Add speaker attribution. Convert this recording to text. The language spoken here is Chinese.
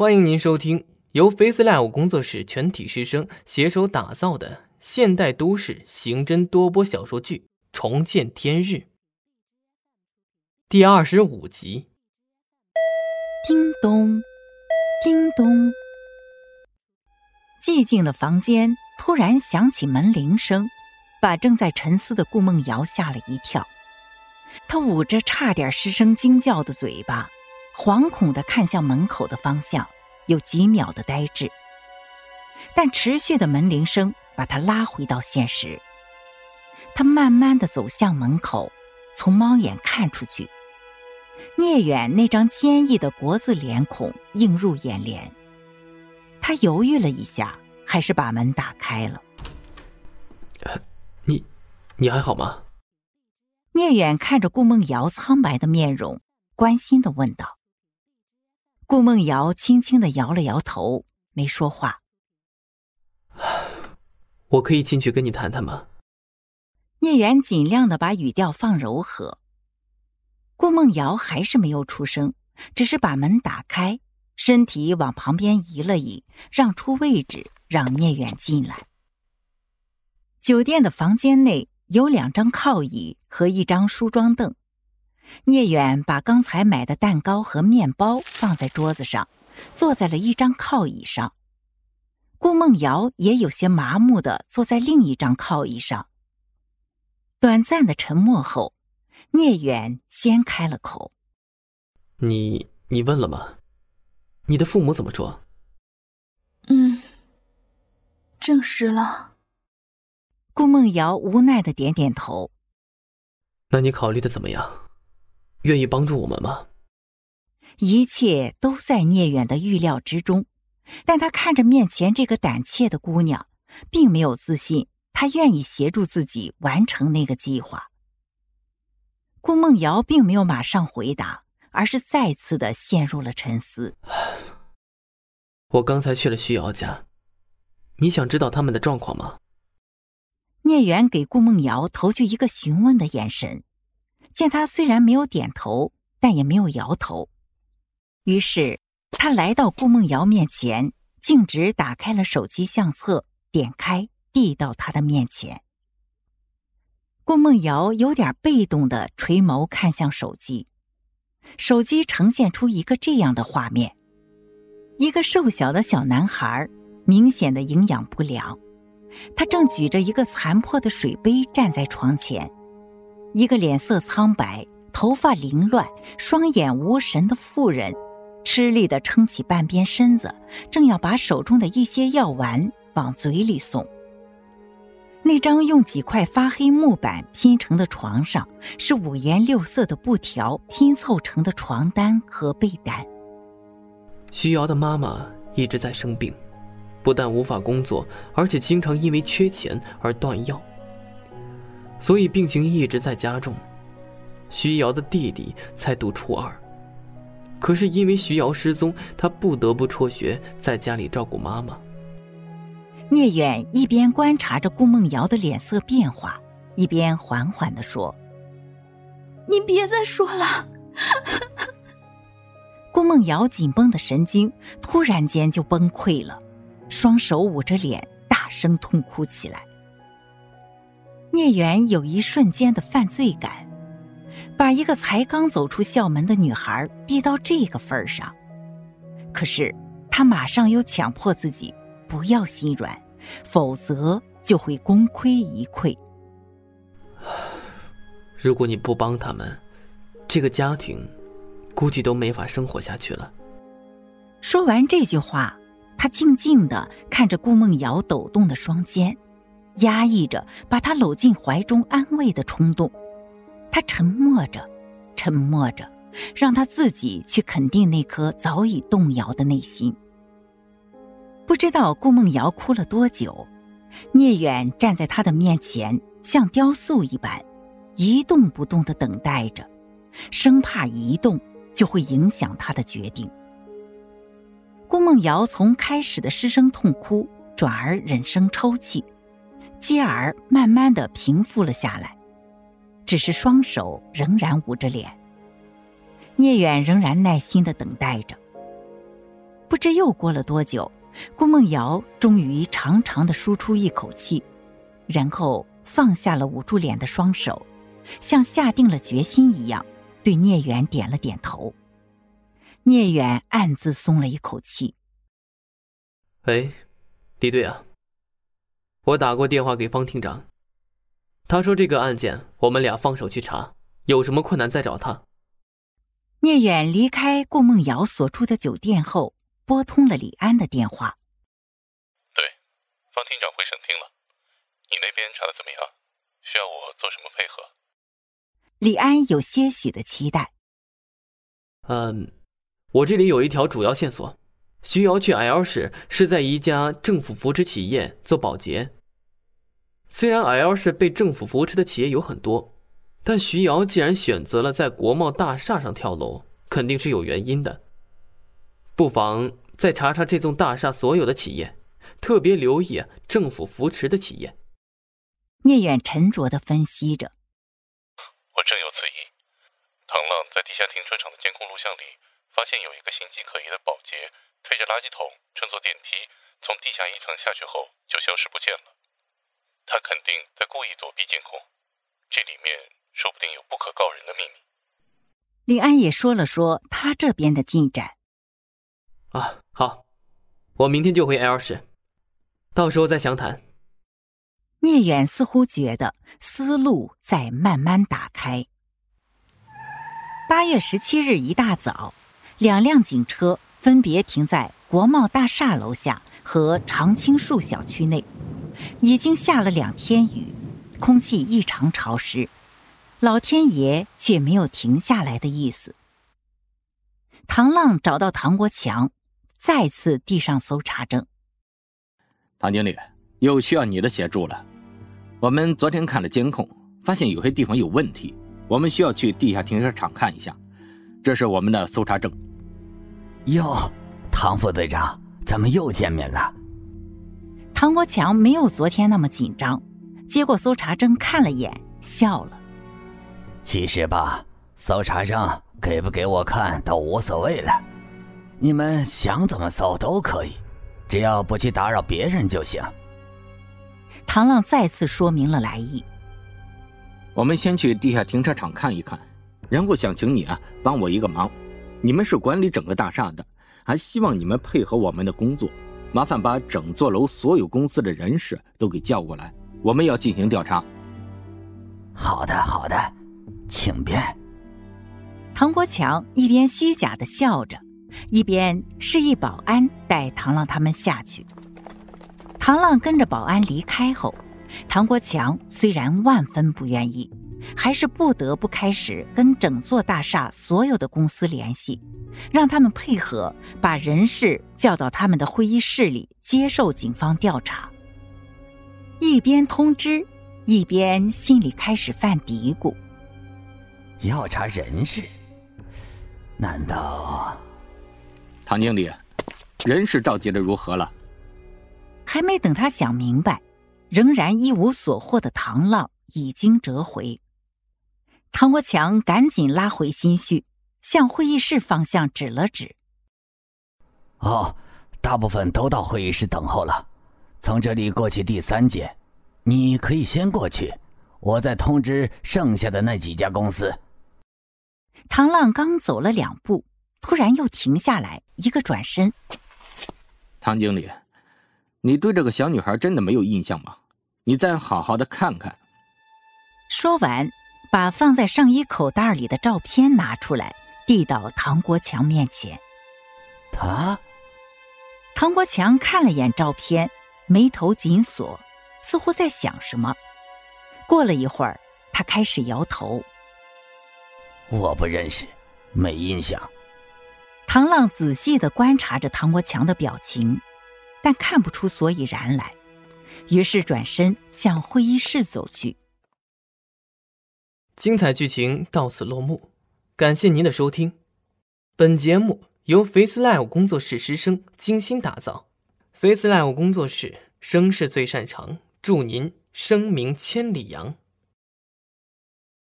Speaker 1: 欢迎您收听由 FaceLive 工作室全体师生携手打造的现代都市刑侦多播小说剧《重见天日》第二十五集。
Speaker 2: 叮咚，叮咚，寂静的房间突然响起门铃声，把正在沉思的顾梦瑶吓了一跳。他捂着差点失声惊叫的嘴巴。惶恐的看向门口的方向，有几秒的呆滞。但持续的门铃声把他拉回到现实。他慢慢的走向门口，从猫眼看出去，聂远那张坚毅的国字脸孔映入眼帘。他犹豫了一下，还是把门打开了。
Speaker 1: 你，你还好吗？
Speaker 2: 聂远看着顾梦瑶苍白的面容，关心的问道。顾梦瑶轻轻的摇了摇头，没说话。
Speaker 1: 我可以进去跟你谈谈吗？
Speaker 2: 聂远尽量的把语调放柔和。顾梦瑶还是没有出声，只是把门打开，身体往旁边移了移，让出位置让聂远进来。酒店的房间内有两张靠椅和一张梳妆凳。聂远把刚才买的蛋糕和面包放在桌子上，坐在了一张靠椅上。顾梦瑶也有些麻木的坐在另一张靠椅上。短暂的沉默后，聂远先开了口：“
Speaker 1: 你你问了吗？你的父母怎么说？”“
Speaker 3: 嗯，证实了。”
Speaker 2: 顾梦瑶无奈的点点头。
Speaker 1: “那你考虑的怎么样？”愿意帮助我们吗？
Speaker 2: 一切都在聂远的预料之中，但他看着面前这个胆怯的姑娘，并没有自信，他愿意协助自己完成那个计划。顾梦瑶并没有马上回答，而是再次的陷入了沉思。
Speaker 1: 我刚才去了徐瑶家，你想知道他们的状况吗？
Speaker 2: 聂远给顾梦瑶投去一个询问的眼神。见他虽然没有点头，但也没有摇头，于是他来到顾梦瑶面前，径直打开了手机相册，点开递到他的面前。顾梦瑶有点被动的垂眸看向手机，手机呈现出一个这样的画面：一个瘦小的小男孩，明显的营养不良，他正举着一个残破的水杯站在床前。一个脸色苍白、头发凌乱、双眼无神的妇人，吃力的撑起半边身子，正要把手中的一些药丸往嘴里送。那张用几块发黑木板拼成的床上，是五颜六色的布条拼凑成的床单和被单。
Speaker 1: 徐瑶的妈妈一直在生病，不但无法工作，而且经常因为缺钱而断药。所以病情一直在加重，徐瑶的弟弟才读初二，可是因为徐瑶失踪，他不得不辍学，在家里照顾妈妈。
Speaker 2: 聂远一边观察着顾梦瑶的脸色变化，一边缓缓的说：“
Speaker 3: 你别再说了。”
Speaker 2: 顾梦瑶紧绷的神经突然间就崩溃了，双手捂着脸，大声痛哭起来。聂远有一瞬间的犯罪感，把一个才刚走出校门的女孩逼到这个份儿上。可是他马上又强迫自己不要心软，否则就会功亏一篑。
Speaker 1: 如果你不帮他们，这个家庭估计都没法生活下去了。
Speaker 2: 说完这句话，他静静的看着顾梦瑶抖动的双肩。压抑着把他搂进怀中安慰的冲动，他沉默着，沉默着，让他自己去肯定那颗早已动摇的内心。不知道顾梦瑶哭了多久，聂远站在他的面前，像雕塑一般，一动不动的等待着，生怕一动就会影响他的决定。顾梦瑶从开始的失声痛哭，转而忍声抽泣。继而慢慢的平复了下来，只是双手仍然捂着脸。聂远仍然耐心的等待着。不知又过了多久，顾梦瑶终于长长的舒出一口气，然后放下了捂住脸的双手，像下定了决心一样，对聂远点了点头。聂远暗自松了一口气。
Speaker 1: 喂，李队啊，我打过电话给方厅长，他说这个案件我们俩放手去查，有什么困难再找他。
Speaker 2: 聂远离开顾梦瑶所住的酒店后，拨通了李安的电话。
Speaker 4: 对，方厅长回省厅了，你那边查的怎么样？需要我做什么配合？
Speaker 2: 李安有些许的期待。
Speaker 1: 嗯，我这里有一条主要线索，徐瑶去 L 市是在一家政府扶持企业做保洁。虽然 L 市被政府扶持的企业有很多。但徐瑶既然选择了在国贸大厦上跳楼，肯定是有原因的。不妨再查查这栋大厦所有的企业，特别留意政府扶持的企业。
Speaker 2: 聂远沉着的分析着：“
Speaker 4: 我正有此意。唐浪在地下停车场的监控录像里，发现有一个形迹可疑的保洁推着垃圾桶乘坐电梯从地下一层下去后就消失不见了。他肯定在故意躲避监控，这里面……”说不定有不可告人的秘密。
Speaker 2: 李安也说了说他这边的进展。
Speaker 1: 啊，好，我明天就回 L 市，到时候再详谈。
Speaker 2: 聂远似乎觉得思路在慢慢打开。八月十七日一大早，两辆警车分别停在国贸大厦楼下和常青树小区内。已经下了两天雨，空气异常潮湿。老天爷却没有停下来的意思。唐浪找到唐国强，再次递上搜查证。
Speaker 5: 唐经理，又需要你的协助了。我们昨天看了监控，发现有些地方有问题，我们需要去地下停车场看一下。这是我们的搜查证。
Speaker 6: 哟，唐副队长，咱们又见面了。
Speaker 2: 唐国强没有昨天那么紧张，接过搜查证看了眼，笑了。
Speaker 6: 其实吧，搜查证给不给我看都无所谓了，你们想怎么搜都可以，只要不去打扰别人就行。
Speaker 2: 唐浪再次说明了来意。
Speaker 5: 我们先去地下停车场看一看，然后想请你啊帮我一个忙，你们是管理整个大厦的，还希望你们配合我们的工作，麻烦把整座楼所有公司的人士都给叫过来，我们要进行调查。
Speaker 6: 好的，好的。请便。
Speaker 2: 唐国强一边虚假的笑着，一边示意保安带唐浪他们下去。唐浪跟着保安离开后，唐国强虽然万分不愿意，还是不得不开始跟整座大厦所有的公司联系，让他们配合把人事叫到他们的会议室里接受警方调查。一边通知，一边心里开始犯嘀咕。
Speaker 6: 要查人事？难道？
Speaker 5: 唐经理，人事召集的如何了？
Speaker 2: 还没等他想明白，仍然一无所获的唐浪已经折回。唐国强赶紧拉回心绪，向会议室方向指了指。
Speaker 6: 哦，大部分都到会议室等候了，从这里过去第三间，你可以先过去，我再通知剩下的那几家公司。
Speaker 2: 唐浪刚走了两步，突然又停下来，一个转身。
Speaker 5: 唐经理，你对这个小女孩真的没有印象吗？你再好好的看看。
Speaker 2: 说完，把放在上衣口袋里的照片拿出来，递到唐国强面前。
Speaker 6: 他，
Speaker 2: 唐国强看了眼照片，眉头紧锁，似乎在想什么。过了一会儿，他开始摇头。
Speaker 6: 我不认识，没印象。
Speaker 2: 唐浪仔细的观察着唐国强的表情，但看不出所以然来，于是转身向会议室走去。
Speaker 1: 精彩剧情到此落幕，感谢您的收听。本节目由 Face Live 工作室师生精心打造，Face Live 工作室声势最擅长，祝您声名千里扬。